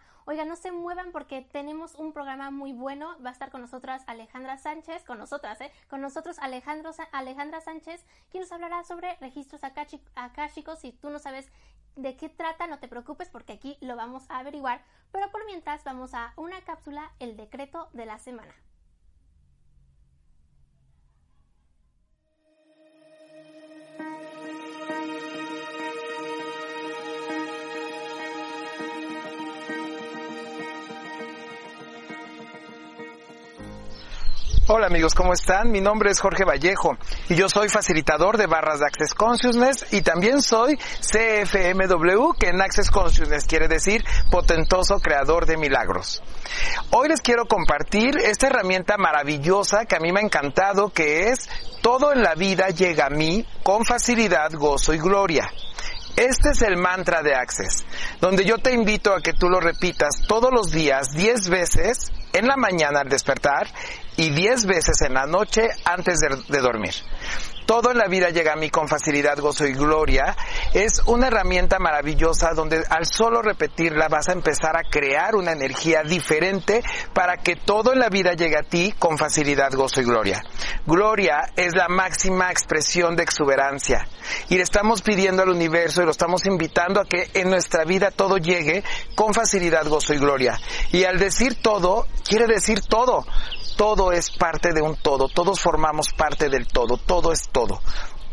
Semana. Oiga, no se muevan porque tenemos un programa muy bueno. Va a estar con nosotras Alejandra Sánchez, con nosotras, ¿eh? Con nosotros Alejandro, Alejandra Sánchez, quien nos hablará sobre registros akáshicos. Si tú no sabes de qué trata, no te preocupes porque aquí lo vamos a averiguar. Pero por mientras vamos a una cápsula, el decreto de la semana. Hola amigos, ¿cómo están? Mi nombre es Jorge Vallejo y yo soy facilitador de barras de Access Consciousness y también soy CFMW, que en Access Consciousness quiere decir potentoso creador de milagros. Hoy les quiero compartir esta herramienta maravillosa que a mí me ha encantado, que es todo en la vida llega a mí con facilidad, gozo y gloria. Este es el mantra de Access, donde yo te invito a que tú lo repitas todos los días 10 veces en la mañana al despertar y 10 veces en la noche antes de, dormir todo en la vida llega a mí con facilidad, gozo y gloria, es una herramienta maravillosa donde al solo repetirla vas a empezar a crear una energía diferente para que todo en la vida llegue a ti con facilidad, gozo y gloria. Gloria es la máxima expresión de exuberancia y le estamos pidiendo al universo y lo estamos invitando a que en nuestra vida todo llegue con facilidad, gozo y gloria. Y al decir todo, quiere decir todo todo es parte de un todo, todos formamos parte del todo, todo es todo.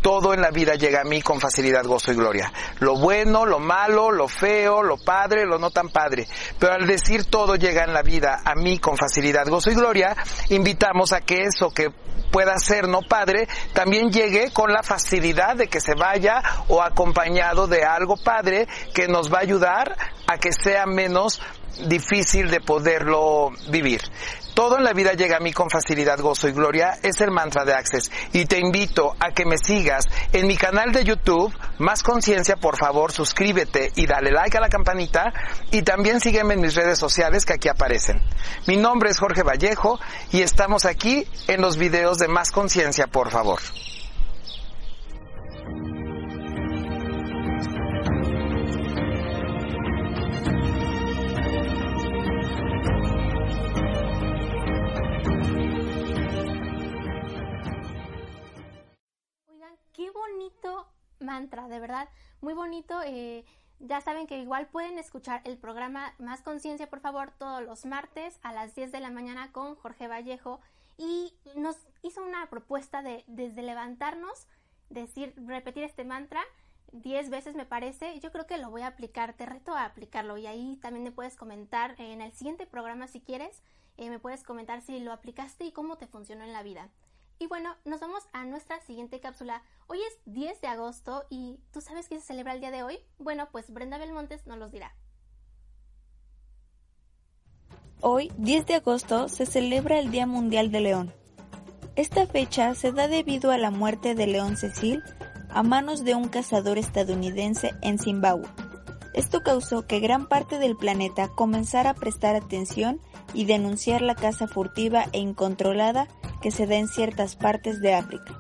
Todo en la vida llega a mí con facilidad, gozo y gloria. Lo bueno, lo malo, lo feo, lo padre, lo no tan padre. Pero al decir todo llega en la vida a mí con facilidad, gozo y gloria, invitamos a que eso que pueda ser no padre, también llegue con la facilidad de que se vaya o acompañado de algo padre que nos va a ayudar a que sea menos difícil de poderlo vivir. Todo en la vida llega a mí con facilidad, gozo y gloria. Es el mantra de Access. Y te invito a que me sigas en mi canal de YouTube, Más Conciencia, por favor, suscríbete y dale like a la campanita. Y también sígueme en mis redes sociales que aquí aparecen. Mi nombre es Jorge Vallejo y estamos aquí en los videos de Más Conciencia, por favor. Bonito mantra, de verdad, muy bonito. Eh, ya saben que igual pueden escuchar el programa Más Conciencia, por favor, todos los martes a las 10 de la mañana con Jorge Vallejo. Y nos hizo una propuesta de desde levantarnos, decir, repetir este mantra 10 veces me parece. Yo creo que lo voy a aplicar, te reto a aplicarlo. Y ahí también me puedes comentar en el siguiente programa si quieres. Eh, me puedes comentar si lo aplicaste y cómo te funcionó en la vida. Y bueno, nos vamos a nuestra siguiente cápsula. Hoy es 10 de agosto y ¿tú sabes qué se celebra el día de hoy? Bueno, pues Brenda Belmontes nos los dirá. Hoy, 10 de agosto, se celebra el Día Mundial de León. Esta fecha se da debido a la muerte de León Cecil a manos de un cazador estadounidense en Zimbabue. Esto causó que gran parte del planeta comenzara a prestar atención y denunciar la caza furtiva e incontrolada que se da en ciertas partes de África.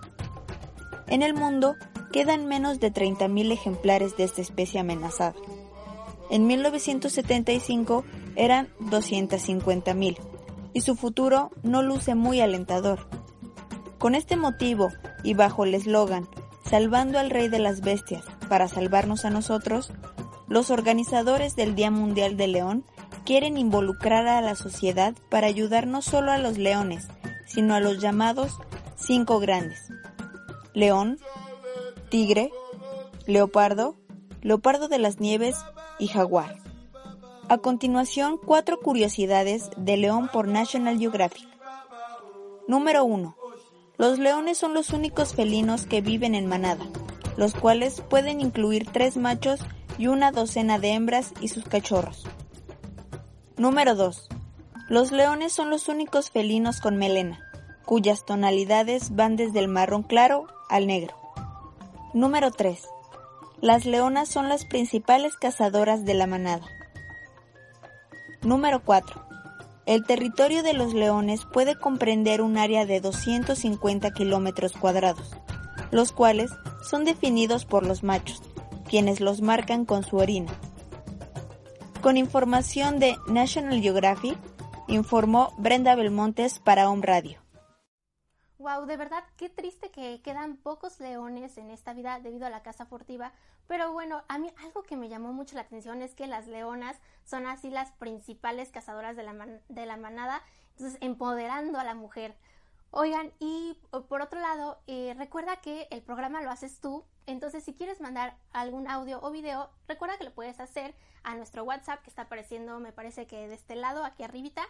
En el mundo quedan menos de 30.000 ejemplares de esta especie amenazada. En 1975 eran 250.000 y su futuro no luce muy alentador. Con este motivo y bajo el eslogan Salvando al Rey de las Bestias para salvarnos a nosotros, los organizadores del Día Mundial del León quieren involucrar a la sociedad para ayudar no solo a los leones, sino a los llamados cinco grandes. León, tigre, leopardo, leopardo de las nieves y jaguar. A continuación, cuatro curiosidades de león por National Geographic. Número 1. Los leones son los únicos felinos que viven en manada, los cuales pueden incluir tres machos y una docena de hembras y sus cachorros. Número 2. Los leones son los únicos felinos con melena, cuyas tonalidades van desde el marrón claro al negro. Número 3. Las leonas son las principales cazadoras de la manada. Número 4. El territorio de los leones puede comprender un área de 250 kilómetros cuadrados, los cuales son definidos por los machos, quienes los marcan con su orina. Con información de National Geographic, informó Brenda Belmontes para Home Radio. Wow, de verdad, qué triste que quedan pocos leones en esta vida debido a la caza furtiva. Pero bueno, a mí algo que me llamó mucho la atención es que las leonas son así las principales cazadoras de la, de la manada, entonces empoderando a la mujer. Oigan, y por otro lado, eh, recuerda que el programa lo haces tú, entonces si quieres mandar algún audio o video, recuerda que lo puedes hacer a nuestro WhatsApp que está apareciendo, me parece que de este lado, aquí arribita.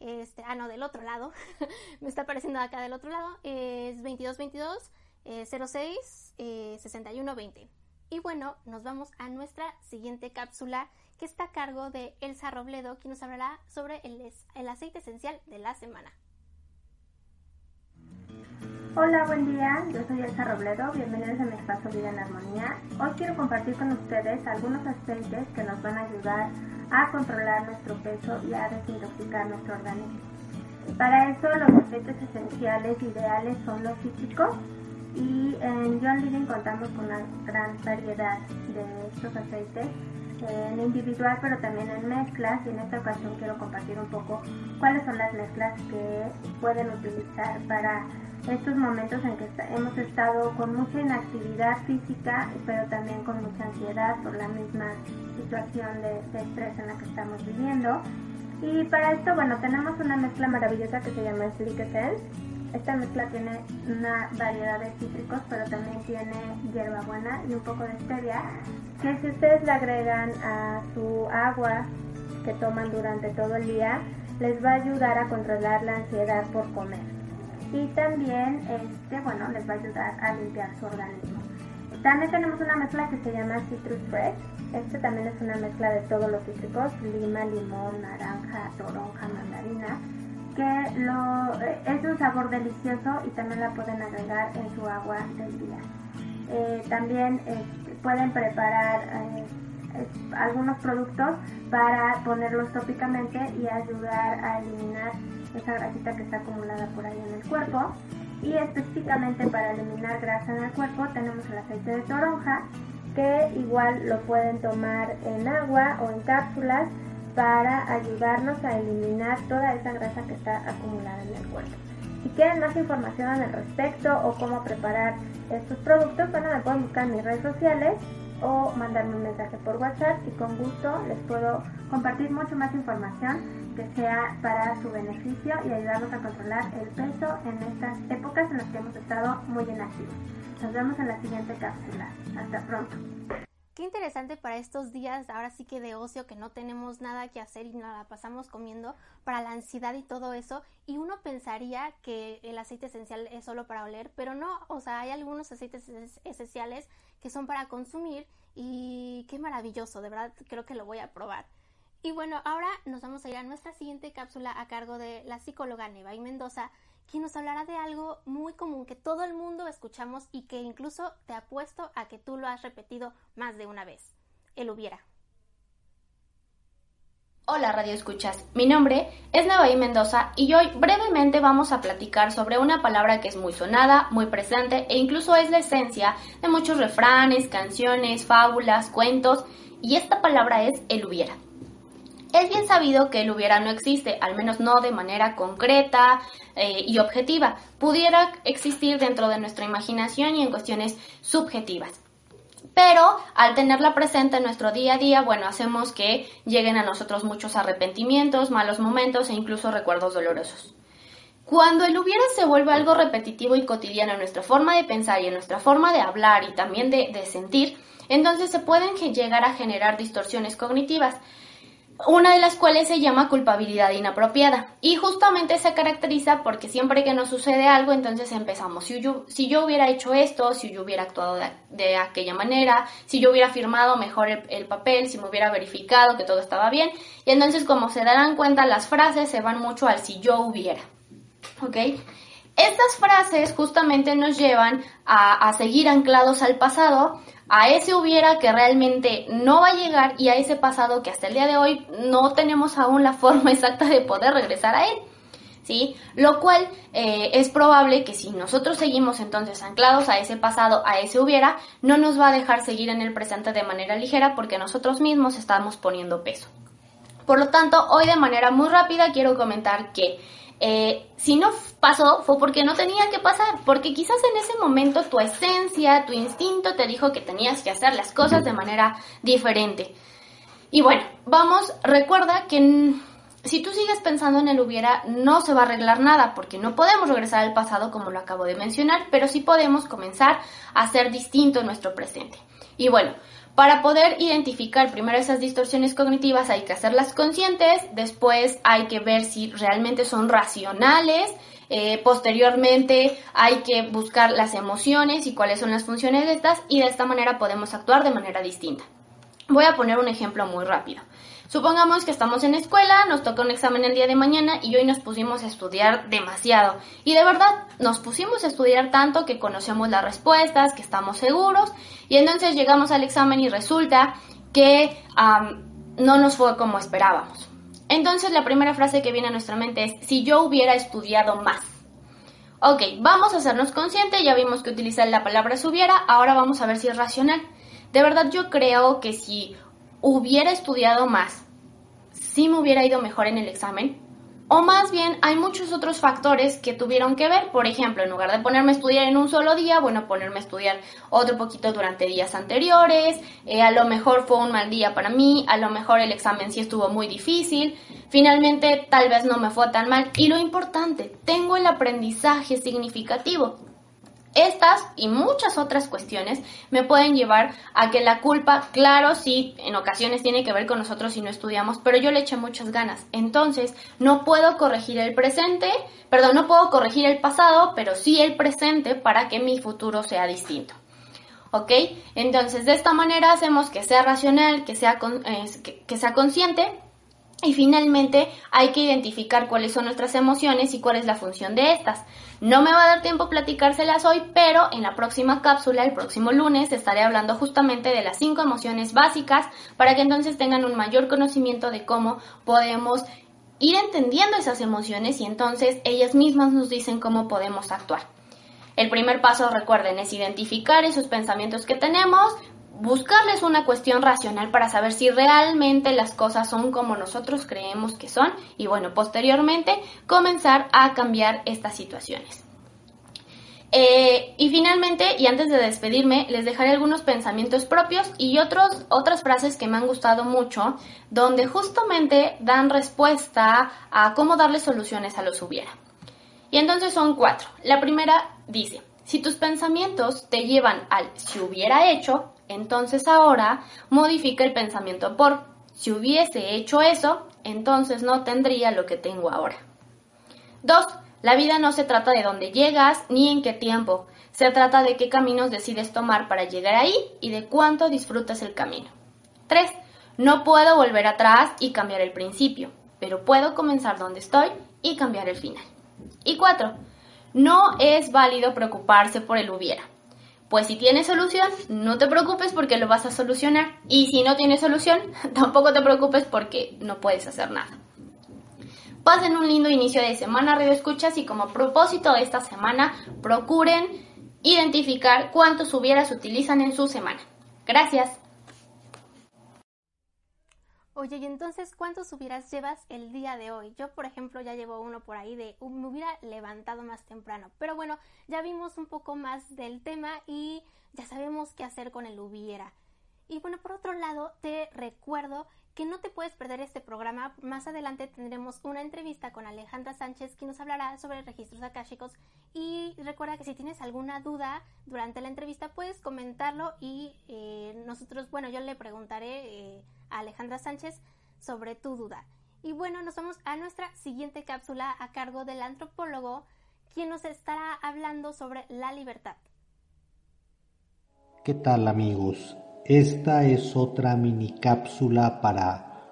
Este, ah, no, del otro lado. me está apareciendo acá del otro lado. Es 2222 06 6120. Y bueno, nos vamos a nuestra siguiente cápsula que está a cargo de Elsa Robledo, quien nos hablará sobre el, el aceite esencial de la semana. Hola, buen día. Yo soy Elsa Robledo. Bienvenidos a mi espacio Vida en Armonía. Hoy quiero compartir con ustedes algunos aceites que nos van a ayudar a controlar nuestro peso y a desintoxicar nuestro organismo. Para eso, los aceites esenciales ideales son los cítricos y en John Living contamos con una gran variedad de estos aceites en individual pero también en mezclas y en esta ocasión quiero compartir un poco cuáles son las mezclas que pueden utilizar para estos momentos en que hemos estado con mucha inactividad física, pero también con mucha ansiedad por la misma situación de, estrés en la que estamos viviendo. Y para esto, bueno, tenemos una mezcla maravillosa que se llama Slick Essence. Esta mezcla tiene una variedad de cítricos, pero también tiene hierbabuena y un poco de stevia, que si ustedes le agregan a su agua que toman durante todo el día, les va a ayudar a controlar la ansiedad por comer y también este, bueno, les va a ayudar a limpiar su organismo. También tenemos una mezcla que se llama Citrus Fresh. Este también es una mezcla de todos los cítricos, lima, limón, naranja, toronja, mandarina, que lo, eh, es un sabor delicioso y también la pueden agregar en su agua del día. Eh, también este, pueden preparar eh, algunos productos para ponerlos tópicamente y ayudar a eliminar esa grasita que está acumulada por ahí en el cuerpo. Y específicamente para eliminar grasa en el cuerpo tenemos el aceite de toronja, que igual lo pueden tomar en agua o en cápsulas para ayudarnos a eliminar toda esa grasa que está acumulada en el cuerpo. Si quieren más información al respecto o cómo preparar estos productos, bueno, me pueden buscar en mis redes sociales o mandarme un mensaje por WhatsApp y con gusto les puedo compartir mucho más información que sea para su beneficio y ayudarnos a controlar el peso en estas épocas en las que hemos estado muy inactivos. Nos vemos en la siguiente cápsula. Hasta pronto. Qué interesante para estos días, ahora sí que de ocio, que no tenemos nada que hacer y nada pasamos comiendo, para la ansiedad y todo eso. Y uno pensaría que el aceite esencial es solo para oler, pero no, o sea, hay algunos aceites esenciales que son para consumir y qué maravilloso, de verdad creo que lo voy a probar. Y bueno, ahora nos vamos a ir a nuestra siguiente cápsula a cargo de la psicóloga y Mendoza, quien nos hablará de algo muy común que todo el mundo escuchamos y que incluso te apuesto a que tú lo has repetido más de una vez. El hubiera. Hola Radio Escuchas, mi nombre es Nevaí Mendoza y hoy brevemente vamos a platicar sobre una palabra que es muy sonada, muy presente e incluso es la esencia de muchos refranes, canciones, fábulas, cuentos y esta palabra es el hubiera. Es bien sabido que el hubiera no existe, al menos no de manera concreta eh, y objetiva. Pudiera existir dentro de nuestra imaginación y en cuestiones subjetivas. Pero al tenerla presente en nuestro día a día, bueno, hacemos que lleguen a nosotros muchos arrepentimientos, malos momentos e incluso recuerdos dolorosos. Cuando el hubiera se vuelve algo repetitivo y cotidiano en nuestra forma de pensar y en nuestra forma de hablar y también de, de sentir, entonces se pueden llegar a generar distorsiones cognitivas una de las cuales se llama culpabilidad inapropiada. Y justamente se caracteriza porque siempre que nos sucede algo, entonces empezamos, si yo, si yo hubiera hecho esto, si yo hubiera actuado de, aquella manera, si yo hubiera firmado mejor el, papel, si me hubiera verificado que todo estaba bien. Y entonces, como se darán cuenta, las frases se van mucho al si yo hubiera. ¿Ok? Estas frases justamente nos llevan a, seguir anclados al pasado, a ese hubiera que realmente no va a llegar y a ese pasado que hasta el día de hoy no tenemos aún la forma exacta de poder regresar a él. ¿Sí? Lo cual eh, es probable que si nosotros seguimos entonces anclados a ese pasado, a ese hubiera, no nos va a dejar seguir en el presente de manera ligera porque nosotros mismos estamos poniendo peso. Por lo tanto, hoy de manera muy rápida quiero comentar que eh, si no pasó fue porque no tenía que pasar, porque quizás en ese momento tu esencia, tu instinto te dijo que tenías que hacer las cosas de manera diferente. Y bueno, vamos, recuerda que si tú sigues pensando en el hubiera, no se va a arreglar nada, porque no podemos regresar al pasado como lo acabo de mencionar, pero sí podemos comenzar a ser distinto en nuestro presente. Y bueno, para poder identificar primero esas distorsiones cognitivas hay que hacerlas conscientes, después hay que ver si realmente son racionales, eh, posteriormente hay que buscar las emociones y cuáles son las funciones de estas y de esta manera podemos actuar de manera distinta. Voy a poner un ejemplo muy rápido. Supongamos que estamos en escuela, nos toca un examen el día de mañana y hoy nos pusimos a estudiar demasiado. Y de verdad, nos pusimos a estudiar tanto que conocemos las respuestas, que estamos seguros y entonces llegamos al examen y resulta que no nos fue como esperábamos. Entonces la primera frase que viene a nuestra mente es, si yo hubiera estudiado más. Ok, vamos a hacernos conscientes, ya vimos que utilizar la palabra hubiera, ahora vamos a ver si es racional. De verdad yo creo que si hubiera estudiado más, si me hubiera ido mejor en el examen. O más bien, hay muchos otros factores que tuvieron que ver. Por ejemplo, en lugar de ponerme a estudiar en un solo día, bueno, ponerme a estudiar otro poquito durante días anteriores. Eh, a lo mejor fue un mal día para mí, a lo mejor el examen sí estuvo muy difícil. Finalmente, tal vez no me fue tan mal. Y lo importante, tengo el aprendizaje significativo. Estas y muchas otras cuestiones me pueden llevar a que la culpa, claro, sí, en ocasiones tiene que ver con nosotros si no estudiamos, pero yo le eché muchas ganas. Entonces, no puedo corregir el presente, perdón, no puedo corregir el pasado, pero sí el presente para que mi futuro sea distinto. ¿Ok? Entonces, de esta manera hacemos que sea racional, que sea, eh, que sea consciente y finalmente hay que identificar cuáles son nuestras emociones y cuál es la función de estas. No me va a dar tiempo platicárselas hoy, pero en la próxima cápsula, el próximo lunes, estaré hablando justamente de las cinco emociones básicas para que entonces tengan un mayor conocimiento de cómo podemos ir entendiendo esas emociones y entonces ellas mismas nos dicen cómo podemos actuar. El primer paso, recuerden, es identificar esos pensamientos que tenemos, buscarles una cuestión racional para saber si realmente las cosas son como nosotros creemos que son y bueno, posteriormente comenzar a cambiar estas situaciones. Eh, y finalmente, y antes de despedirme, les dejaré algunos pensamientos propios y otros, otras frases que me han gustado mucho, donde justamente dan respuesta a cómo darle soluciones a los hubiera. Y entonces son cuatro. La primera dice, si tus pensamientos te llevan al si hubiera hecho, entonces ahora modifica el pensamiento por si hubiese hecho eso, entonces no tendría lo que tengo ahora. 2. La vida no se trata de dónde llegas ni en qué tiempo. Se trata de qué caminos decides tomar para llegar ahí y de cuánto disfrutas el camino. 3. No puedo volver atrás y cambiar el principio, pero puedo comenzar donde estoy y cambiar el final. Y 4. No es válido preocuparse por el hubiera. Pues si tiene solución, no te preocupes porque lo vas a solucionar. Y si no tiene solución, tampoco te preocupes porque no puedes hacer nada. Pasen un lindo inicio de semana, Radio Escuchas, y como propósito de esta semana, procuren identificar cuántos hubieras utilizan en su semana. Gracias. Oye, y entonces, ¿cuántos hubieras llevas el día de hoy? Yo, por ejemplo, ya llevo uno por ahí de me hubiera levantado más temprano. Pero bueno, ya vimos un poco más del tema y ya sabemos qué hacer con el hubiera. Y bueno, por otro lado, te recuerdo que no te puedes perder este programa. Más adelante tendremos una entrevista con Alejandra Sánchez, que nos hablará sobre registros akáshicos. Y recuerda que si tienes alguna duda durante la entrevista, puedes comentarlo y eh, nosotros, bueno, yo le preguntaré eh, Alejandra Sánchez sobre tu duda. Y bueno, nos vamos a nuestra siguiente cápsula a cargo del antropólogo, quien nos estará hablando sobre la libertad. ¿Qué tal amigos? Esta es otra mini cápsula para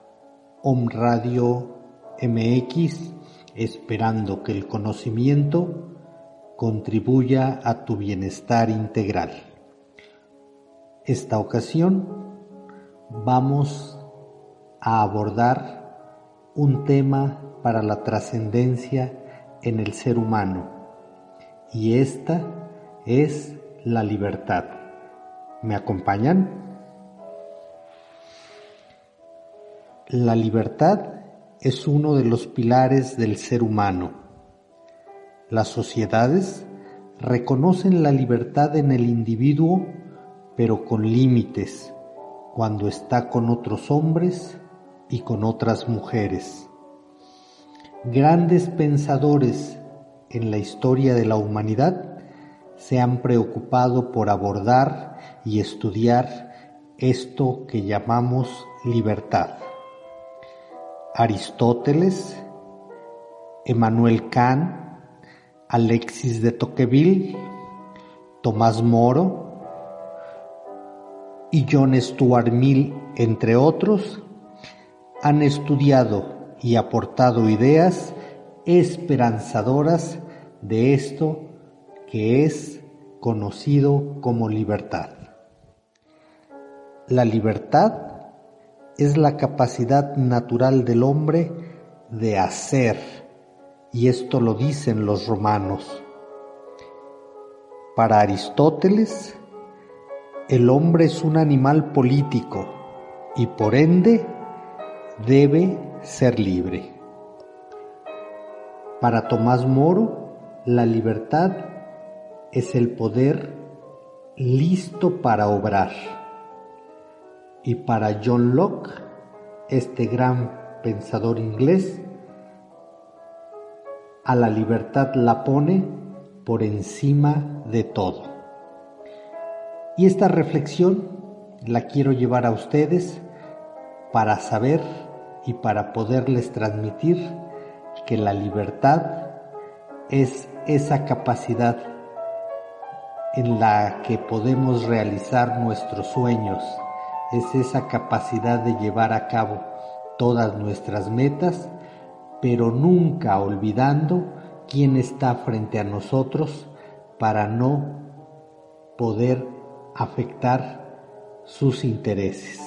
Om Radio MX, esperando que el conocimiento contribuya a tu bienestar integral. Esta ocasión vamos a abordar un tema para la trascendencia en el ser humano y esta es la libertad. ¿Me acompañan? La libertad es uno de los pilares del ser humano. Las sociedades reconocen la libertad en el individuo, pero con límites, cuando está con otros hombres y con otras mujeres. Grandes pensadores en la historia de la humanidad se han preocupado por abordar y estudiar esto que llamamos libertad. Aristóteles, Emmanuel Kant, Alexis de Tocqueville, Tomás Moro y John Stuart Mill, entre otros, han estudiado y aportado ideas esperanzadoras de esto que es conocido como libertad. La libertad es la capacidad natural del hombre de hacer, y esto lo dicen los romanos. Para Aristóteles, el hombre es un animal político y por ende debe ser libre. Para Tomás Moro, la libertad es el poder listo para obrar. Y para John Locke, este gran pensador inglés, a la libertad la pone por encima de todo. Y esta reflexión la quiero llevar a ustedes para saber y para poderles transmitir que la libertad es esa capacidad en la que podemos realizar nuestros sueños, es esa capacidad de llevar a cabo todas nuestras metas, pero nunca olvidando quién está frente a nosotros para no poder afectar sus intereses.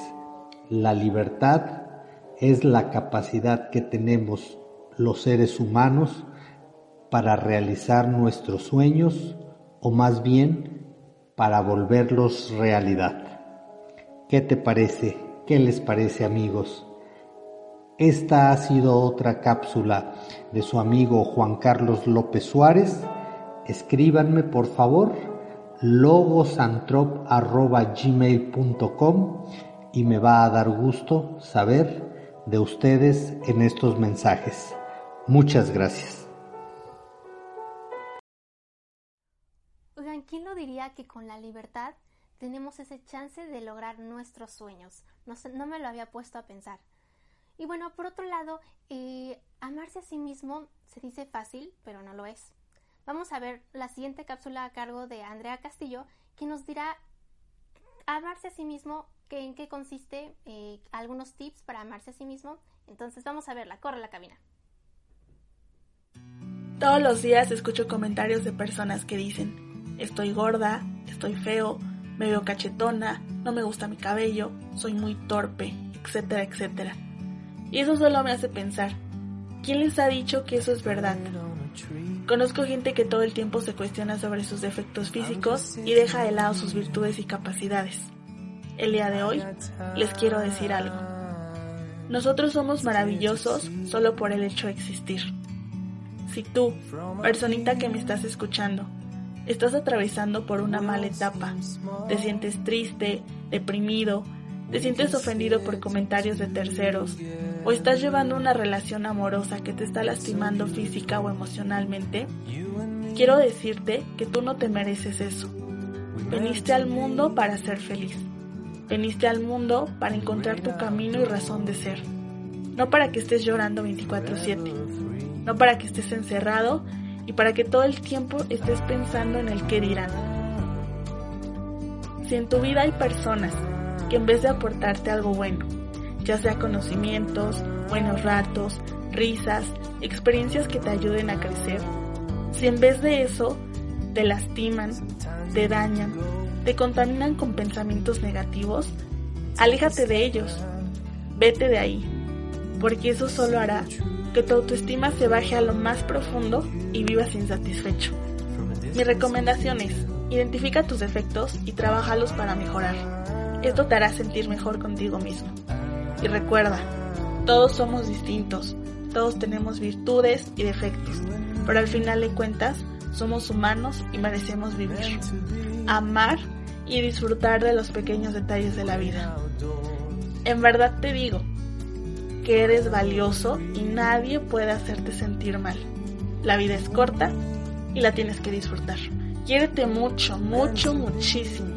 La libertad es la capacidad que tenemos los seres humanos para realizar nuestros sueños o más bien para volverlos realidad. ¿Qué te parece? ¿Qué les parece amigos? Esta ha sido otra cápsula de su amigo Juan Carlos López Suárez. Escríbanme por favor logosantrop.gmail.com y me va a dar gusto saber de ustedes en estos mensajes. Muchas gracias. Oigan, ¿quién lo diría que con la libertad tenemos ese chance de lograr nuestros sueños. No, no me lo había puesto a pensar. Y bueno, por otro lado, eh, amarse a sí mismo se dice fácil, pero no lo es. Vamos a ver la siguiente cápsula a cargo de Andrea Castillo, que nos dirá amarse a sí mismo, que, en qué consiste, eh, algunos tips para amarse a sí mismo. Entonces vamos a verla, corre la cabina. Todos los días escucho comentarios de personas que dicen, estoy gorda, estoy feo, me veo cachetona, no me gusta mi cabello, soy muy torpe, etcétera, etcétera. Y eso solo me hace pensar, ¿quién les ha dicho que eso es verdad? Conozco gente que todo el tiempo se cuestiona sobre sus defectos físicos y deja de lado sus virtudes y capacidades. El día de hoy les quiero decir algo. Nosotros somos maravillosos solo por el hecho de existir. Si tú, personita que me estás escuchando, estás atravesando por una mala etapa, te sientes triste, deprimido, te sientes ofendido por comentarios de terceros o estás llevando una relación amorosa que te está lastimando física o emocionalmente, quiero decirte que tú no te mereces eso. Veniste al mundo para ser feliz. Veniste al mundo para encontrar tu camino y razón de ser. No para que estés llorando 24/7. No para que estés encerrado y para que todo el tiempo estés pensando en el qué dirán. Si en tu vida hay personas que en vez de aportarte algo bueno, ya sea conocimientos, buenos ratos, risas, experiencias que te ayuden a crecer, si en vez de eso te lastiman, te dañan, te contaminan con pensamientos negativos, aléjate de ellos, vete de ahí, porque eso solo hará que tu autoestima se baje a lo más profundo y vivas insatisfecho. Mi recomendación es, identifica tus defectos y trabajalos para mejorar. Esto te hará sentir mejor contigo mismo. Y recuerda, todos somos distintos, todos tenemos virtudes y defectos, pero al final de cuentas somos humanos y merecemos vivir, amar y disfrutar de los pequeños detalles de la vida. En verdad te digo que eres valioso y nadie puede hacerte sentir mal. La vida es corta y la tienes que disfrutar. Quiérete mucho, mucho, muchísimo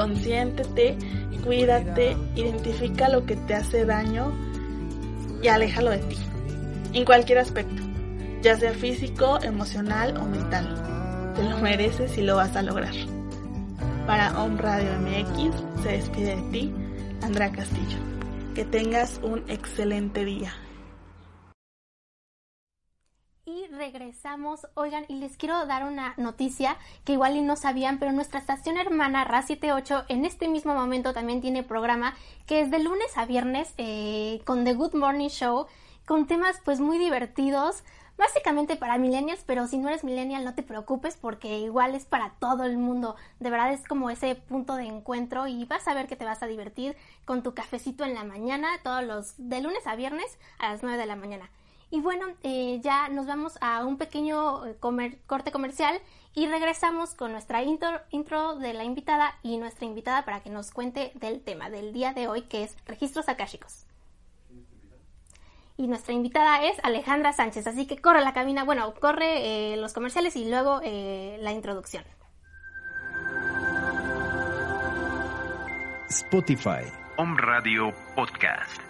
Consiéntete, cuídate, identifica lo que te hace daño y aléjalo de ti. En cualquier aspecto, ya sea físico, emocional o mental. Te lo mereces y lo vas a lograr. Para Home Radio MX se despide de ti, Andrea Castillo. Que tengas un excelente día regresamos. Oigan, y les quiero dar una noticia que igual y no sabían, pero nuestra estación hermana RA78 en este mismo momento también tiene programa que es de lunes a viernes eh, con The Good Morning Show, con temas pues muy divertidos. Básicamente para millennials, pero si no eres millennial no te preocupes porque igual es para todo el mundo. De verdad es como ese punto de encuentro y vas a ver que te vas a divertir con tu cafecito en la mañana, todos los de lunes a viernes a las 9 de la mañana. Y bueno, eh, ya nos vamos a un pequeño eh, corte comercial y regresamos con nuestra intro, intro, de la invitada y nuestra invitada para que nos cuente del tema del día de hoy que es registros akáshicos. Y nuestra invitada es Alejandra Sánchez, así que corre la cabina, bueno, corre eh, los comerciales y luego la introducción. Spotify, Home Radio Podcast.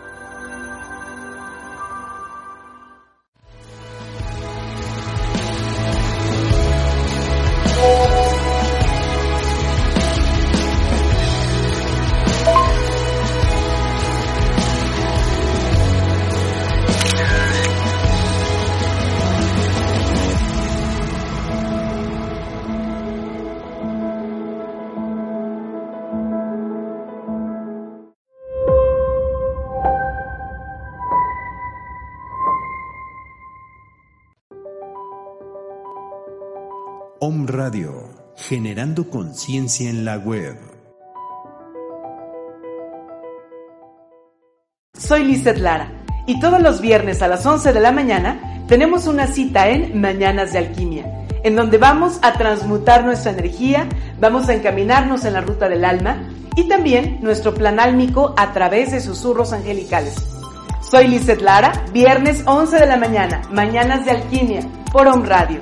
Radio, generando conciencia en la web. Soy Lizeth Lara y todos los viernes a las 11 de la mañana tenemos una cita en Mañanas de Alquimia, en donde vamos a transmutar nuestra energía, vamos a encaminarnos en la ruta del alma y también nuestro plan álmico a través de susurros angelicales. Soy Lizeth Lara, viernes 11 de la mañana, Mañanas de Alquimia, por Om Radio.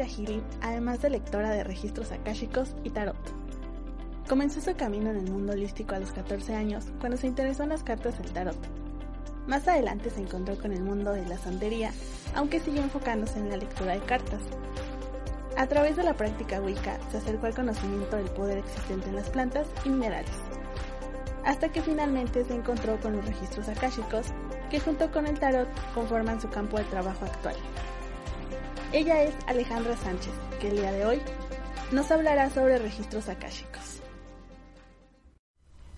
Healing, además de lectora de registros akáshicos y tarot. Comenzó su camino en el mundo holístico a los 14 años, cuando se interesó en las cartas del tarot. Más adelante se encontró con el mundo de la santería, aunque siguió enfocándose en la lectura de cartas. A través de la práctica Wicca se acercó al conocimiento del poder existente en las plantas y minerales, hasta que finalmente se encontró con los registros akáshicos, que junto con el tarot conforman su campo de trabajo actual. Ella es Alejandra Sánchez, que el día de hoy nos hablará sobre registros akáshicos.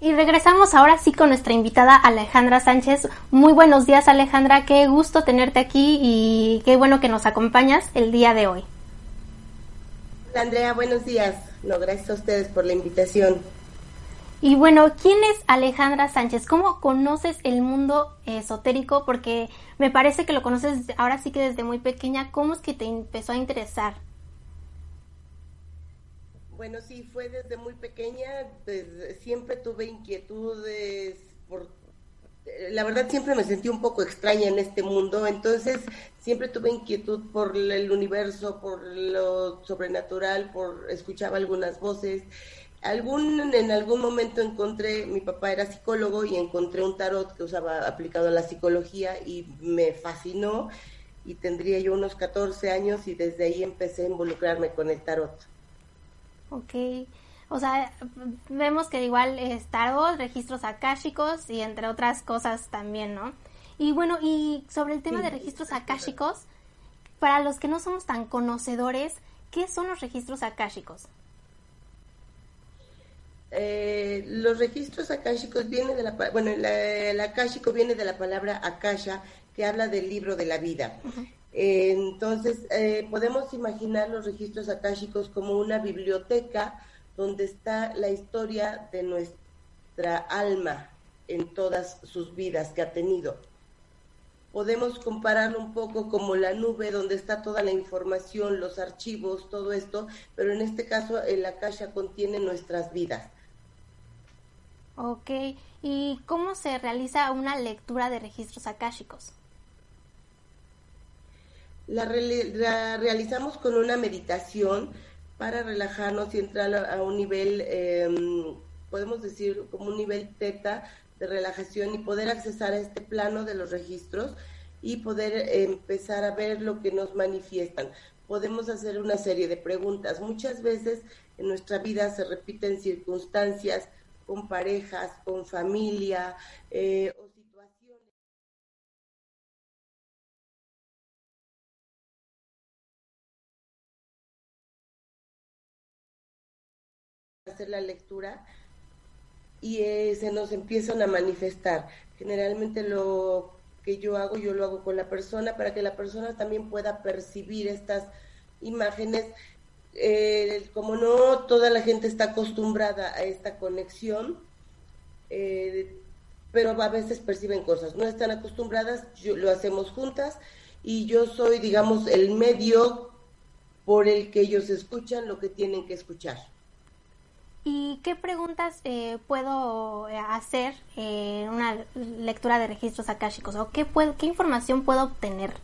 Y regresamos ahora sí con nuestra invitada Alejandra Sánchez. Muy buenos días Alejandra, qué gusto tenerte aquí y qué bueno que nos acompañas el día de hoy. Hola Andrea, buenos días. No, gracias a ustedes por la invitación. Y bueno, ¿quién es Alejandra Sánchez? ¿Cómo conoces el mundo esotérico? Porque me parece que lo conoces ahora sí que desde muy pequeña. ¿Cómo es que te empezó a interesar? Bueno, sí, fue desde muy pequeña. siempre tuve inquietudes por la verdad siempre me sentí un poco extraña en este mundo, entonces siempre tuve inquietud por el universo, por lo sobrenatural, por escuchaba algunas voces algún, en algún momento encontré, mi papá era psicólogo y encontré un tarot que usaba aplicado a la psicología y me fascinó y tendría yo unos 14 años y desde ahí empecé a involucrarme con el tarot. Ok, o sea, vemos que igual es tarot, registros akáshicos y entre otras cosas también, ¿no? Y bueno, y sobre el tema de registros akáshicos, para los que no somos tan conocedores, ¿qué son los registros akáshicos? Eh, los registros akáshicos vienen de la bueno el akáshico viene de la palabra akasha que habla del libro de la vida. Entonces eh, podemos imaginar los registros akáshicos como una biblioteca donde está la historia de nuestra alma en todas sus vidas que ha tenido. Podemos compararlo un poco como la nube donde está toda la información, los archivos, todo esto, pero en este caso el Akasha contiene nuestras vidas. Ok, ¿y cómo se realiza una lectura de registros akáshicos? La, realizamos con una meditación para relajarnos y entrar a, un nivel, em, podemos decir, como un nivel teta de relajación y poder accesar a este plano de los registros y poder empezar a ver lo que nos manifiestan. Podemos hacer una serie de preguntas. Muchas veces en nuestra vida se repiten circunstancias con parejas, con familia eh, o situaciones. hacer la lectura y eh, se nos empiezan a manifestar. Generalmente lo que yo hago, yo lo hago con la persona para que la persona también pueda percibir estas imágenes eh, como no toda la gente está acostumbrada a esta conexión, eh, pero a veces perciben cosas, no están acostumbradas, lo hacemos juntas y yo soy, digamos, el medio por el que ellos escuchan lo que tienen que escuchar. ¿Y qué preguntas eh, puedo hacer en una lectura de registros akáshicos? ¿O qué, qué información puedo obtener?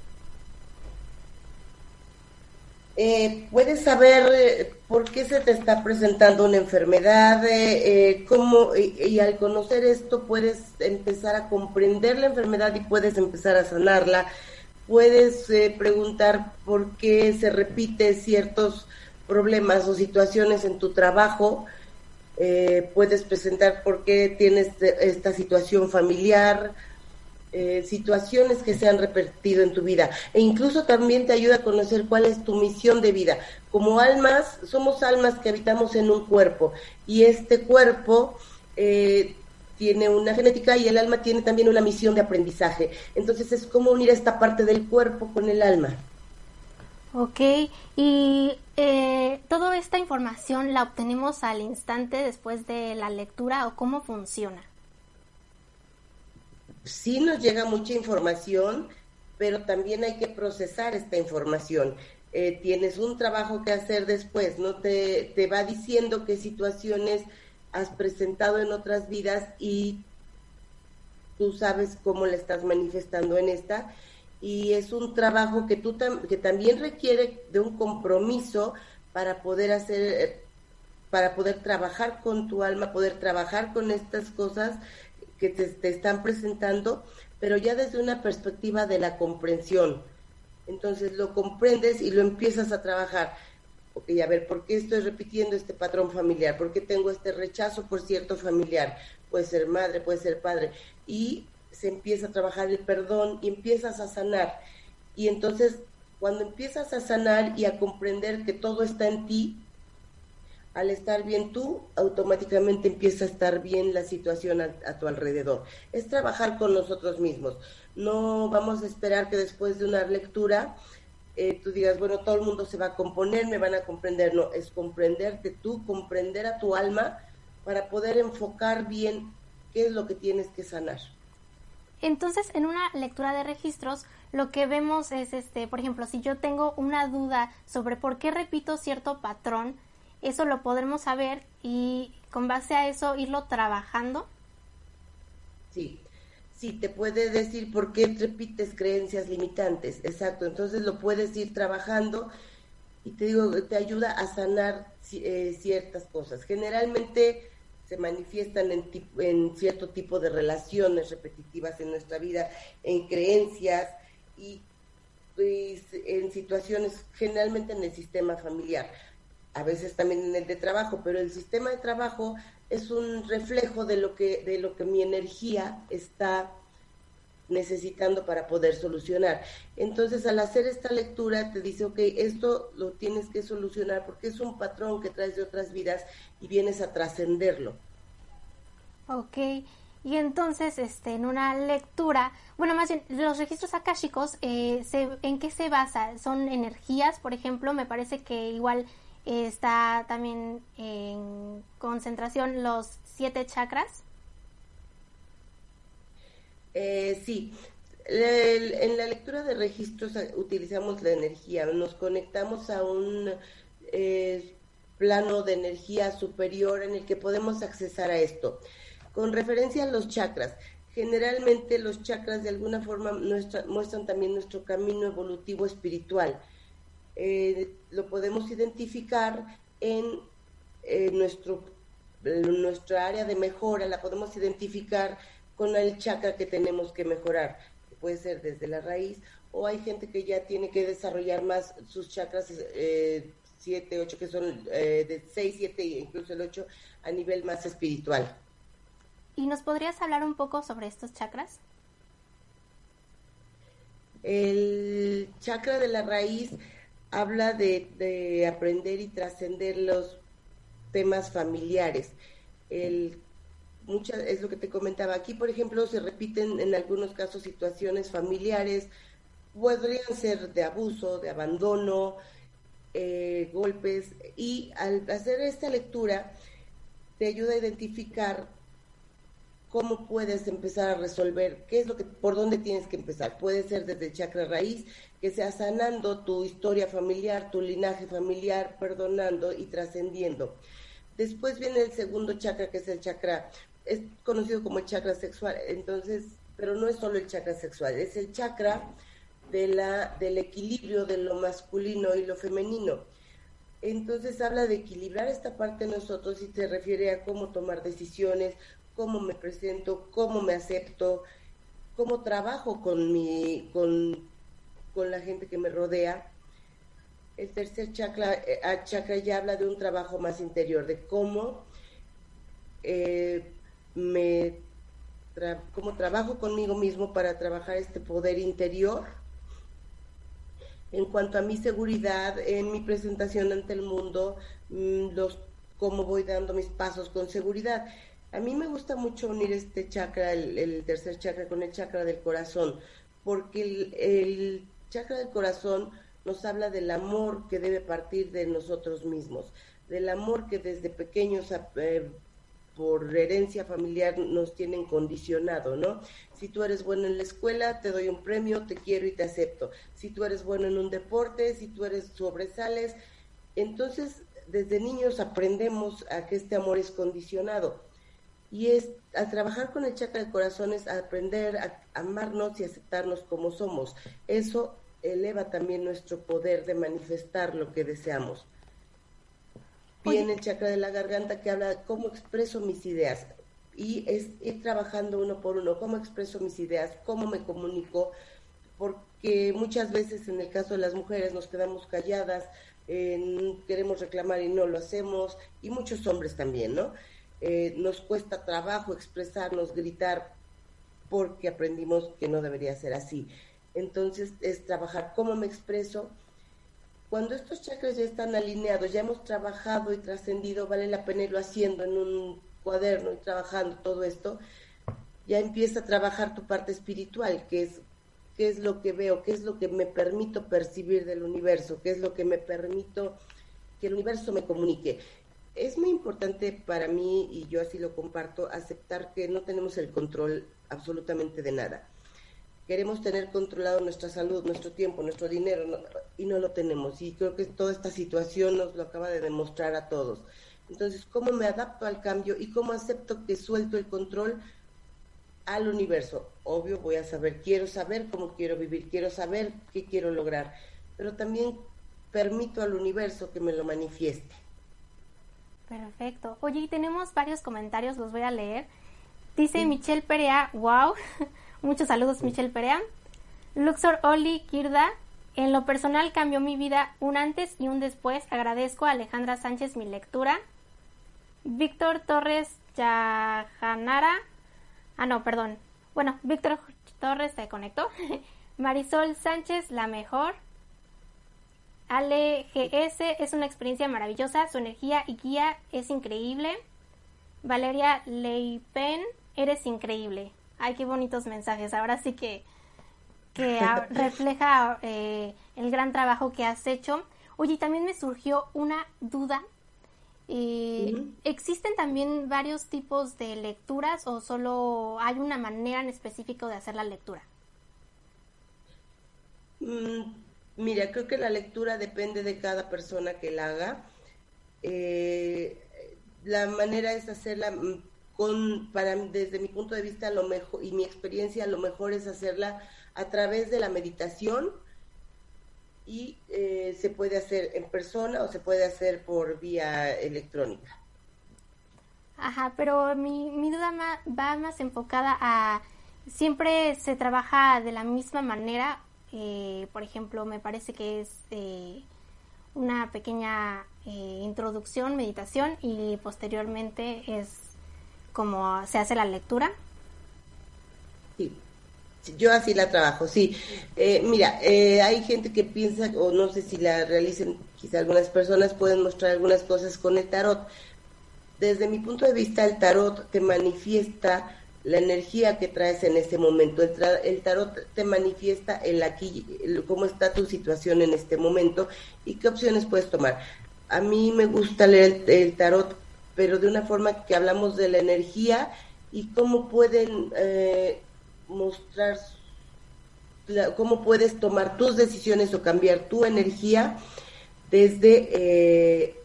Eh, puedes saber eh, por qué se te está presentando una enfermedad, eh, eh cómo, y, al conocer esto puedes empezar a comprender la enfermedad y puedes empezar a sanarla. Puedes preguntar por qué se repite ciertos problemas o situaciones en tu trabajo. puedes presentar por qué tienes esta situación familiar, eh, situaciones que se han repetido en tu vida e incluso también te ayuda a conocer cuál es tu misión de vida. Como almas, somos almas que habitamos en un cuerpo y este cuerpo eh, tiene una genética y el alma tiene también una misión de aprendizaje. Entonces es como unir esta parte del cuerpo con el alma. Ok, y eh, toda esta información la obtenemos al instante después de la lectura o cómo funciona sí nos llega mucha información, pero también hay que procesar esta información. Eh, tienes un trabajo que hacer después, ¿no? Te, te va diciendo qué situaciones has presentado en otras vidas y tú sabes cómo le estás manifestando en esta y es un trabajo que, tú que también requiere de un compromiso para poder hacer, eh, para poder trabajar con tu alma, poder trabajar con estas cosas que te, están presentando, pero ya desde una perspectiva de la comprensión. Entonces lo comprendes y lo empiezas a trabajar. Ok, a ver, ¿por qué estoy repitiendo este patrón familiar? ¿Por qué tengo este rechazo por cierto familiar? Puede ser madre, puede ser padre. Y se empieza a trabajar el perdón y empiezas a sanar. Y entonces, cuando empiezas a sanar y a comprender que todo está en ti, al estar bien tú, automáticamente empieza a estar bien la situación a, tu alrededor. Es trabajar con nosotros mismos. No vamos a esperar que después de una lectura eh, tú digas, bueno, todo el mundo se va a componer, me van a comprender. No, es comprenderte tú, comprender a tu alma para poder enfocar bien qué es lo que tienes que sanar. Entonces, en una lectura de registros, lo que vemos es, este, por ejemplo, si yo tengo una duda sobre por qué repito cierto patrón, eso lo podremos saber y con base a eso irlo trabajando. Sí, sí, te puede decir por qué repites creencias limitantes, exacto. Entonces lo puedes ir trabajando y te digo, te ayuda a sanar eh, ciertas cosas. Generalmente se manifiestan en, en cierto tipo de relaciones repetitivas en nuestra vida, en creencias y pues, en situaciones generalmente en el sistema familiar, a veces también en el de trabajo, pero el sistema de trabajo es un reflejo de lo que de lo que mi energía está necesitando para poder solucionar. Entonces, al hacer esta lectura, te dice, ok, esto lo tienes que solucionar porque es un patrón que traes de otras vidas y vienes a trascenderlo. Ok, y entonces, este, en una lectura, bueno, más bien, los registros akáshicos, eh, ¿en qué se basa? ¿Son energías, por ejemplo? Me parece que igual está también en concentración los siete chakras. Eh, sí, en la lectura de registros eh, utilizamos la energía, nos conectamos a un eh, plano de energía superior en el que podemos accesar a esto. Con referencia a los chakras, generalmente los chakras de alguna forma muestran también nuestro camino evolutivo espiritual. Lo podemos identificar en nuestro, nuestra área de mejora, la podemos identificar con el chakra que tenemos que mejorar, que puede ser desde la raíz, o hay gente que ya tiene que desarrollar más sus chakras, 7, eh, 8, que son eh, de 6, 7 e incluso el 8 a nivel más espiritual. ¿Y nos podrías hablar un poco sobre estos chakras? El chakra de la raíz habla de, de aprender y trascender los temas familiares. El es lo que te comentaba. Aquí, por ejemplo, se repiten en algunos casos situaciones familiares, podrían ser de abuso, de abandono, eh, golpes, y al hacer esta lectura te ayuda a identificar cómo puedes empezar a resolver, qué es lo que, por dónde tienes que empezar. Puede ser desde el chakra raíz, que sea sanando tu historia familiar, tu linaje familiar, perdonando y trascendiendo. Después viene el segundo chakra, que es el chakra es conocido como el chakra sexual, entonces, pero no es solo el chakra sexual, es el chakra de la, del equilibrio de lo masculino y lo femenino. Entonces habla de equilibrar esta parte de nosotros y se refiere a cómo tomar decisiones, cómo me presento, cómo me acepto, cómo trabajo con mi, con, con la gente que me rodea. El tercer chakra, eh, chakra ya habla de un trabajo más interior, de cómo eh, me como trabajo conmigo mismo para trabajar este poder interior en cuanto a mi seguridad en mi presentación ante el mundo mm, los cómo voy dando mis pasos con seguridad a mí me gusta mucho unir este chakra el, tercer chakra con el chakra del corazón porque el, chakra del corazón nos habla del amor que debe partir de nosotros mismos del amor que desde pequeños eh, por herencia familiar nos tienen condicionado, ¿no? Si tú eres bueno en la escuela, te doy un premio, te quiero y te acepto. Si tú eres bueno en un deporte, si tú eres sobresales, entonces desde niños aprendemos a que este amor es condicionado. Y es al trabajar con el chakra del corazón es aprender a amarnos y aceptarnos como somos. Eso eleva también nuestro poder de manifestar lo que deseamos. Viene el chakra de la garganta que habla de cómo expreso mis ideas. Y es ir trabajando uno por uno, cómo expreso mis ideas, cómo me comunico, porque muchas veces en el caso de las mujeres nos quedamos calladas, queremos reclamar y no lo hacemos, y muchos hombres también, ¿no? Eh, nos cuesta trabajo expresarnos, gritar, porque aprendimos que no debería ser así. Entonces es trabajar cómo me expreso. Cuando estos chakras ya están alineados, ya hemos trabajado y trascendido, vale la pena irlo haciendo en un cuaderno y trabajando todo esto, ya empieza a trabajar tu parte espiritual, que es qué es lo que veo, qué es lo que me permito percibir del universo, qué es lo que me permito que el universo me comunique. Es muy importante para mí, y yo así lo comparto, aceptar que no tenemos el control absolutamente de nada. Queremos tener controlado nuestra salud, nuestro tiempo, nuestro dinero, y no lo tenemos. Y creo que toda esta situación nos lo acaba de demostrar a todos. Entonces, ¿cómo me adapto al cambio y cómo acepto que suelto el control al universo? Obvio, voy a saber, quiero saber cómo quiero vivir, quiero saber qué quiero lograr, pero también permito al universo que me lo manifieste. Perfecto. Oye, y tenemos varios comentarios, los voy a leer. Dice Michelle Perea, wow, muchos saludos Michelle Perea. Luxor Oli Kirda, en lo personal cambió mi vida un antes y un después. Agradezco a Alejandra Sánchez mi lectura. Víctor Torres Yajanara. Ah, no, perdón. Bueno, Víctor Torres se conectó. Marisol Sánchez, la mejor. Ale GS es una experiencia maravillosa. Su energía y guía es increíble. Valeria Leipen, eres increíble. Ay, qué bonitos mensajes. Ahora sí que, que refleja eh, el gran trabajo que has hecho. Oye, también me surgió una duda eh, ¿Existen también varios tipos de lecturas o solo hay una manera en específico de hacer la lectura? Mm, mira, creo que la lectura depende de cada persona que la haga. Eh, la manera es hacerla mm, con, para desde mi punto de vista, lo mejor y mi experiencia, lo mejor es hacerla a través de la meditación y eh, se puede hacer en persona o se puede hacer por vía electrónica. Ajá, pero mi, mi duda va más enfocada a, siempre se trabaja de la misma manera, eh, por ejemplo, me parece que es eh, una pequeña introducción, meditación y posteriormente es como se hace la lectura. Sí. Yo así la trabajo, sí. Eh, mira, eh, hay gente que piensa, o no sé si la realicen, quizá algunas personas pueden mostrar algunas cosas con el tarot. Desde mi punto de vista, el tarot te manifiesta la energía que traes en ese momento. El, tarot te manifiesta el aquí, cómo está tu situación en este momento y qué opciones puedes tomar. A mí me gusta leer el, tarot, pero de una forma que hablamos de la energía y cómo pueden... Eh, mostrar cómo puedes tomar tus decisiones o cambiar tu energía desde eh,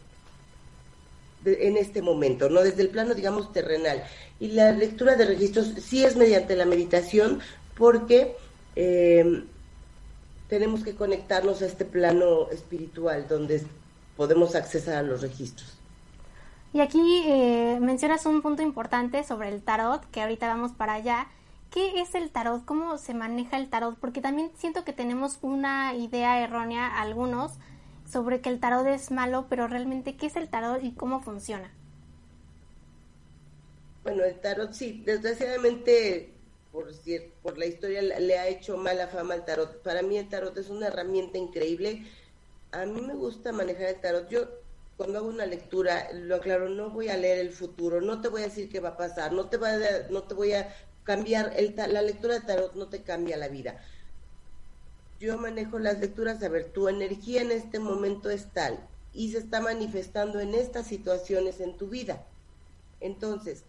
en este momento, no desde el plano, digamos, terrenal. Y la lectura de registros sí es mediante la meditación porque em, tenemos que conectarnos a este plano espiritual donde podemos accesar a los registros. Y aquí eh, mencionas un punto importante sobre el tarot, que ahorita vamos para allá, ¿Qué es el tarot? ¿Cómo se maneja el tarot? Porque también siento que tenemos una idea errónea, algunos, sobre que el tarot es malo, pero realmente, ¿qué es el tarot y cómo funciona? Bueno, el tarot sí, desgraciadamente, por, por la historia, le ha hecho mala fama al tarot. Para mí el tarot es una herramienta increíble. A mí me gusta manejar el tarot. Yo cuando hago una lectura, lo aclaro, no voy a leer el futuro, no te voy a decir qué va a pasar, no te, va no te voy a cambiar, el, la lectura de tarot no te cambia la vida. Yo manejo las lecturas, a ver, tu energía en este momento es tal y se está manifestando en estas situaciones en tu vida. Entonces,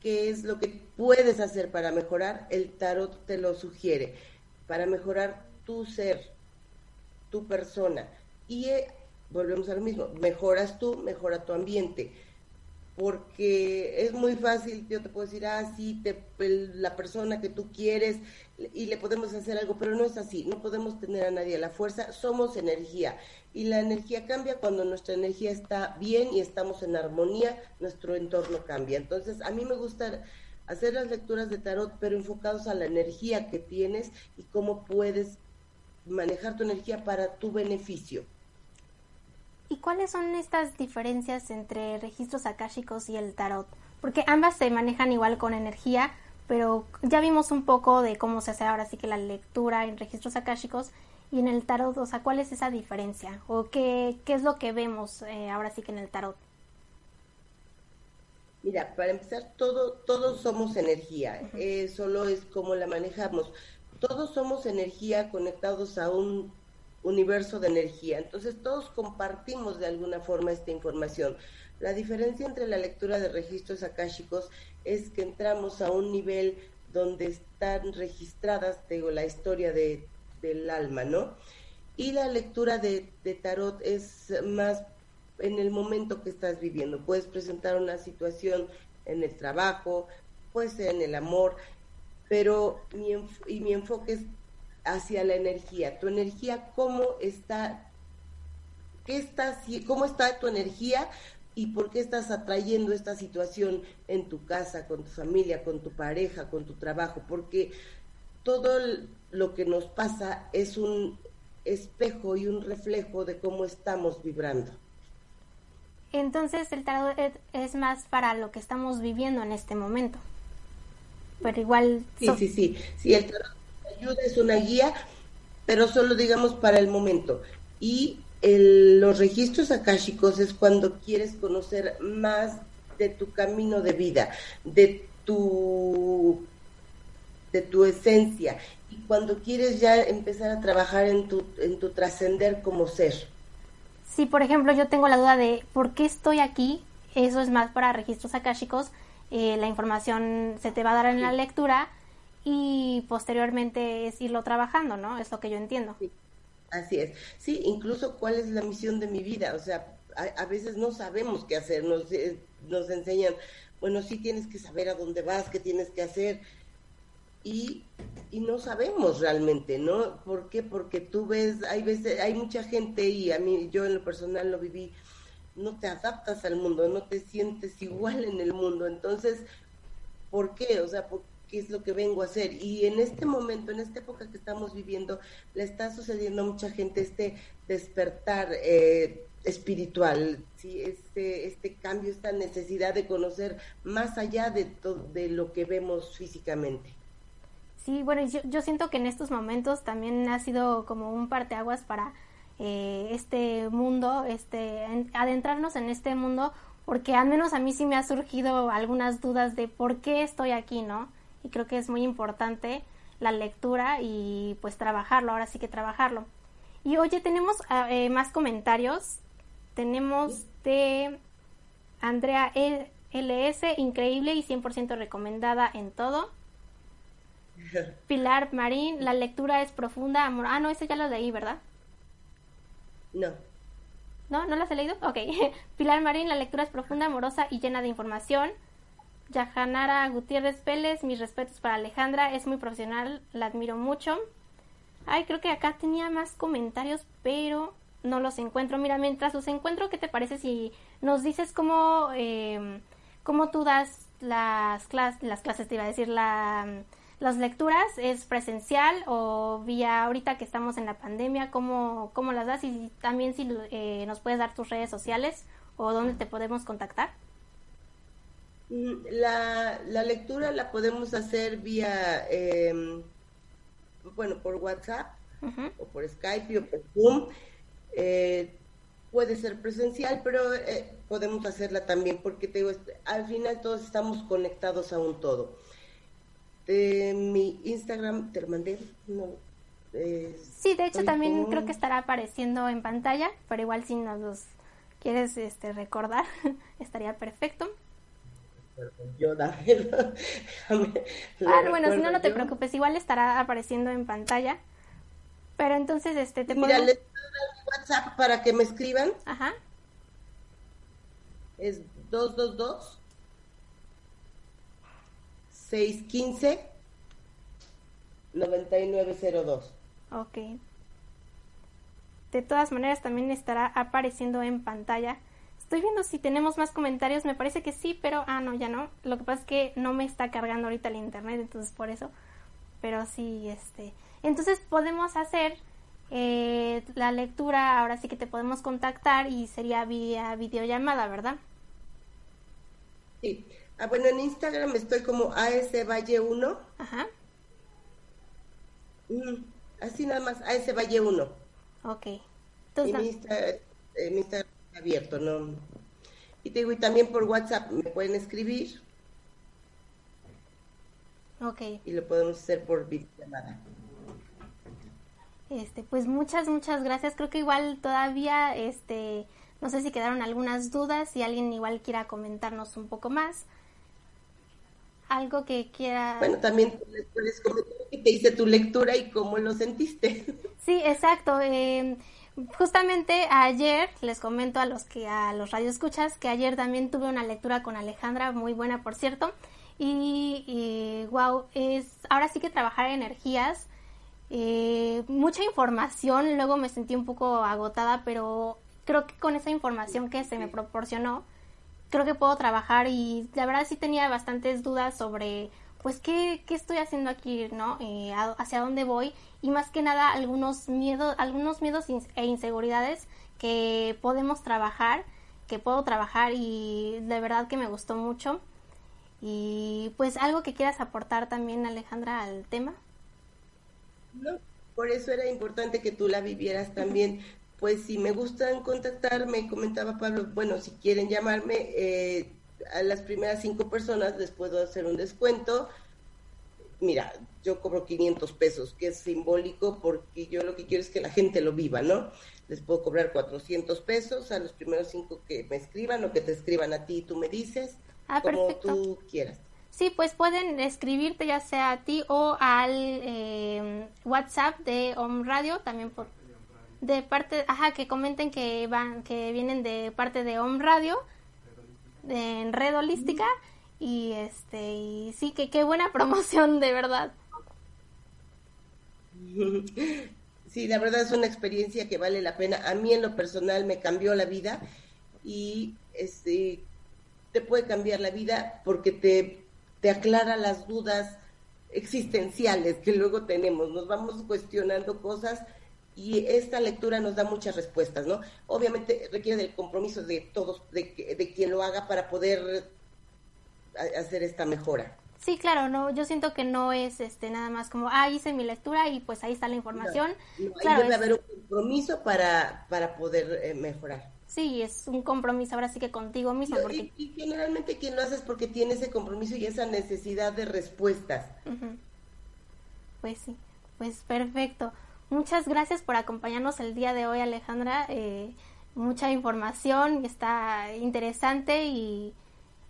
¿qué es lo que puedes hacer para mejorar? El tarot te lo sugiere, para mejorar tu ser, tu persona. Y eh, volvemos a lo mismo, mejoras tú, mejora tu ambiente porque es muy fácil, yo te puedo decir, ah, sí, te, la persona que tú quieres y le podemos hacer algo, pero no es así, no podemos tener a nadie a la fuerza, somos energía y la energía cambia cuando nuestra energía está bien y estamos en armonía, nuestro entorno cambia. Entonces, a mí me gusta hacer las lecturas de tarot, pero enfocados a la energía que tienes y cómo puedes manejar tu energía para tu beneficio. ¿Y cuáles son estas diferencias entre registros akáshicos y el tarot? Porque ambas se manejan igual con energía, pero ya vimos un poco de cómo se hace ahora sí que la lectura en registros akáshicos y en el tarot, o sea, ¿cuál es esa diferencia? ¿O qué, qué es lo que vemos eh, ahora sí que en el tarot? Mira, para empezar, todo, todos somos energía, eh, solo es como la manejamos. Todos somos energía conectados a un universo de energía. Entonces todos compartimos de alguna forma esta información. La diferencia entre la lectura de registros akáshicos es que entramos a un nivel donde están registradas, digo, la historia de, del alma, ¿no? Y la lectura de, de tarot es más en el momento que estás viviendo. Puedes presentar una situación en el trabajo, puede ser en el amor, pero mi, y mi enfoque es hacia la energía. Tu energía, ¿cómo está? ¿Qué está, ¿Cómo está tu energía y por qué estás atrayendo esta situación en tu casa, con tu familia, con tu pareja, con tu trabajo? Porque todo lo que nos pasa es un espejo y un reflejo de cómo estamos vibrando. Entonces el tarot es más para lo que estamos viviendo en este momento. Pero igual... Sí, sí, sí. Sí, el tarot ayuda, es una guía, pero solo digamos para el momento. Y los registros akáshicos es cuando quieres conocer más de tu camino de vida, de tu de tu esencia y cuando quieres ya empezar a trabajar en tu en tu trascender como ser. Si por ejemplo yo tengo la duda de por qué estoy aquí, eso es más para registros akáshicos, eh, la información se te va a dar en la lectura y posteriormente es irlo trabajando, ¿no? Es lo que yo entiendo. Así es. Sí, incluso cuál es la misión de mi vida. O sea, a, veces no sabemos qué hacer. Nos, eh, nos enseñan, bueno, sí tienes que saber a dónde vas, qué tienes que hacer. Y, y no sabemos realmente, ¿no? ¿Por qué? Porque tú ves, hay veces, hay mucha gente y a mí, yo en lo personal lo viví, no te adaptas al mundo, no te sientes igual en el mundo. Entonces, ¿por qué? O sea, ¿por qué es lo que vengo a hacer. Y en este momento, en esta época que estamos viviendo, le está sucediendo a mucha gente este despertar eh, espiritual, ¿sí? este, este cambio, esta necesidad de conocer más allá de, de lo que vemos físicamente. Sí, bueno, yo, yo siento que en estos momentos también ha sido como un parteaguas para eh, este mundo, este, adentrarnos en este mundo, porque al menos a mí sí me ha surgido algunas dudas de por qué estoy aquí, ¿no? Y creo que es muy importante la lectura y pues trabajarlo, ahora sí que trabajarlo. Y oye, tenemos ah, eh, más comentarios. Tenemos de Andrea LS, increíble y 100% recomendada en todo. Pilar Marín, la lectura es profunda, amor. Ah, no, ese ya lo leí, ¿verdad? No. ¿No? ¿No las he leído? Ok. Pilar Marín, la lectura es profunda, amorosa y llena de información. Yajanara Gutiérrez Pérez, mis respetos para Alejandra, es muy profesional, la admiro mucho. Ay, creo que acá tenía más comentarios, pero no los encuentro. Mira, mientras los encuentro, ¿qué te parece si nos dices cómo, eh, cómo tú das las, clases, las clases, te iba a decir, la, las lecturas? ¿Es presencial o vía ahorita que estamos en la pandemia? ¿Cómo, cómo las das? Y también si eh, nos puedes dar tus redes sociales o dónde te podemos contactar. Mm, la, la lectura la podemos hacer vía, em, bueno, por WhatsApp o por Skype o por Zoom. Eh, puede ser presencial, pero eh, podemos hacerla también porque te digo, al final todos estamos conectados a un todo. mi Instagram te lo mandé. No, sí, de hecho también creo que estará apareciendo en pantalla, pero igual si nos los quieres este, recordar, estaría perfecto. Yo, ah, bueno, si no, no te preocupes, igual estará apareciendo en pantalla. Pero entonces, este, te Mira, les WhatsApp para que me escriban. Ajá. Es 222 615 9902. Ok. De todas maneras también estará apareciendo en pantalla. Estoy viendo si tenemos más comentarios, me parece que sí, pero ah no, ya no. Lo que pasa es que no me está cargando ahorita el internet, entonces por eso. Pero sí, este. Entonces podemos hacer eh, la lectura, ahora sí que te podemos contactar y sería vía videollamada, ¿verdad? Sí. Ah, bueno, en Instagram estoy como AS Valle 1. Ajá. Mm, así nada más, AS Valle 1. Ok. Entonces, mi, Instagram, eh, Instagram abierto, ¿no? Y te digo, y también por WhatsApp me pueden escribir. Ok. Y lo podemos hacer por videollamada. Este, pues muchas, muchas gracias. Creo que igual todavía, este, no sé si quedaron algunas dudas, si alguien igual quiera comentarnos un poco más. Algo que quiera. Bueno, también puedes comentar qué te hice tu lectura y cómo lo sentiste. Sí, exacto. Eh, justamente ayer les comento a los que a los radioescuchas que ayer también tuve una lectura con Alejandra muy buena, por cierto. Y, y wow, es ahora sí que trabajar energías eh, mucha información, luego me sentí un poco agotada, pero creo que con esa información que se me proporcionó, creo que puedo trabajar y la verdad sí tenía bastantes dudas sobre pues qué, qué estoy haciendo aquí, ¿no? Eh, hacia dónde voy y más que nada algunos miedos, algunos miedos e inseguridades que podemos trabajar, que puedo trabajar y de verdad que me gustó mucho. Y pues algo que quieras aportar también Alejandra al tema. No, por eso era importante que tú la vivieras también. Pues si me gustan contactarme, comentaba Pablo, bueno, si quieren llamarme, eh, a las primeras cinco personas les puedo hacer un descuento. Mira, yo cobro 500 pesos, que es simbólico porque yo lo que quiero es que la gente lo viva, ¿no? Les puedo cobrar 400 pesos a los primeros cinco que me escriban o que te escriban a ti y tú me dices, ah, como tú quieras. Sí, pues pueden escribirte ya sea a ti o al eh, WhatsApp de Om Radio, también por de parte, ajá, que comenten que van, que vienen de parte de Om Radio, de Red Holística, y este, y sí, que qué buena promoción, de verdad. Sí, la verdad es una experiencia que vale la pena. A mí en lo personal me cambió la vida y este te puede cambiar la vida porque te te aclara las dudas existenciales que luego tenemos. Nos vamos cuestionando cosas y esta lectura nos da muchas respuestas, ¿no? Obviamente requiere del compromiso de todos, de, de quien lo haga para poder hacer esta mejora. Sí, claro, no, yo siento que no es este nada más como, ah, hice mi lectura y pues ahí está la información. claro, debe haber un compromiso para, para poder eh, mejorar. Sí, es un compromiso ahora sí que contigo mismo. Porque... Y, generalmente quien lo hace es porque tiene ese compromiso y esa necesidad de respuestas. Pues sí, pues perfecto. Muchas gracias por acompañarnos el día de hoy, Alejandra. Eh, mucha información, está interesante y,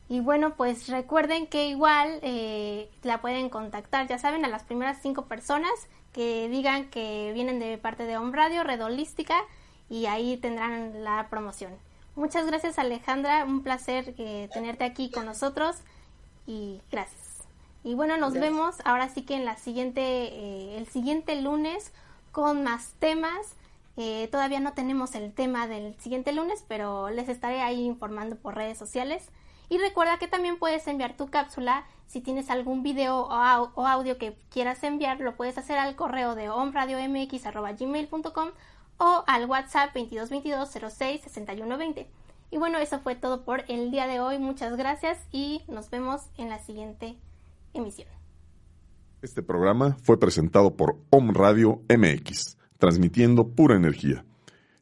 y, bueno, pues recuerden que igual eh, la pueden contactar, ya saben, a las primeras cinco personas que digan que vienen de parte de Home Radio, Red Holística y ahí tendrán la promoción. Muchas gracias Alejandra, un placer eh, tenerte aquí con nosotros y gracias. Y bueno, nos vemos ahora sí que en la siguiente, eh, el siguiente lunes con más temas. Eh, todavía no tenemos el tema del siguiente lunes, pero les estaré ahí informando por redes sociales. Y recuerda que también puedes enviar tu cápsula. Si tienes algún video o, audio que quieras enviar, lo puedes hacer al correo de omradiomx.gmail.com o al WhatsApp 2222 06 6120. Y bueno, eso fue todo por el día de hoy. Muchas gracias y nos vemos en la siguiente emisión. Este programa fue presentado por Om Radio MX, transmitiendo pura energía.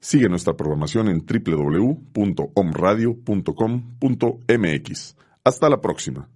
Sigue nuestra programación en www.omradio.com.mx. Hasta la próxima.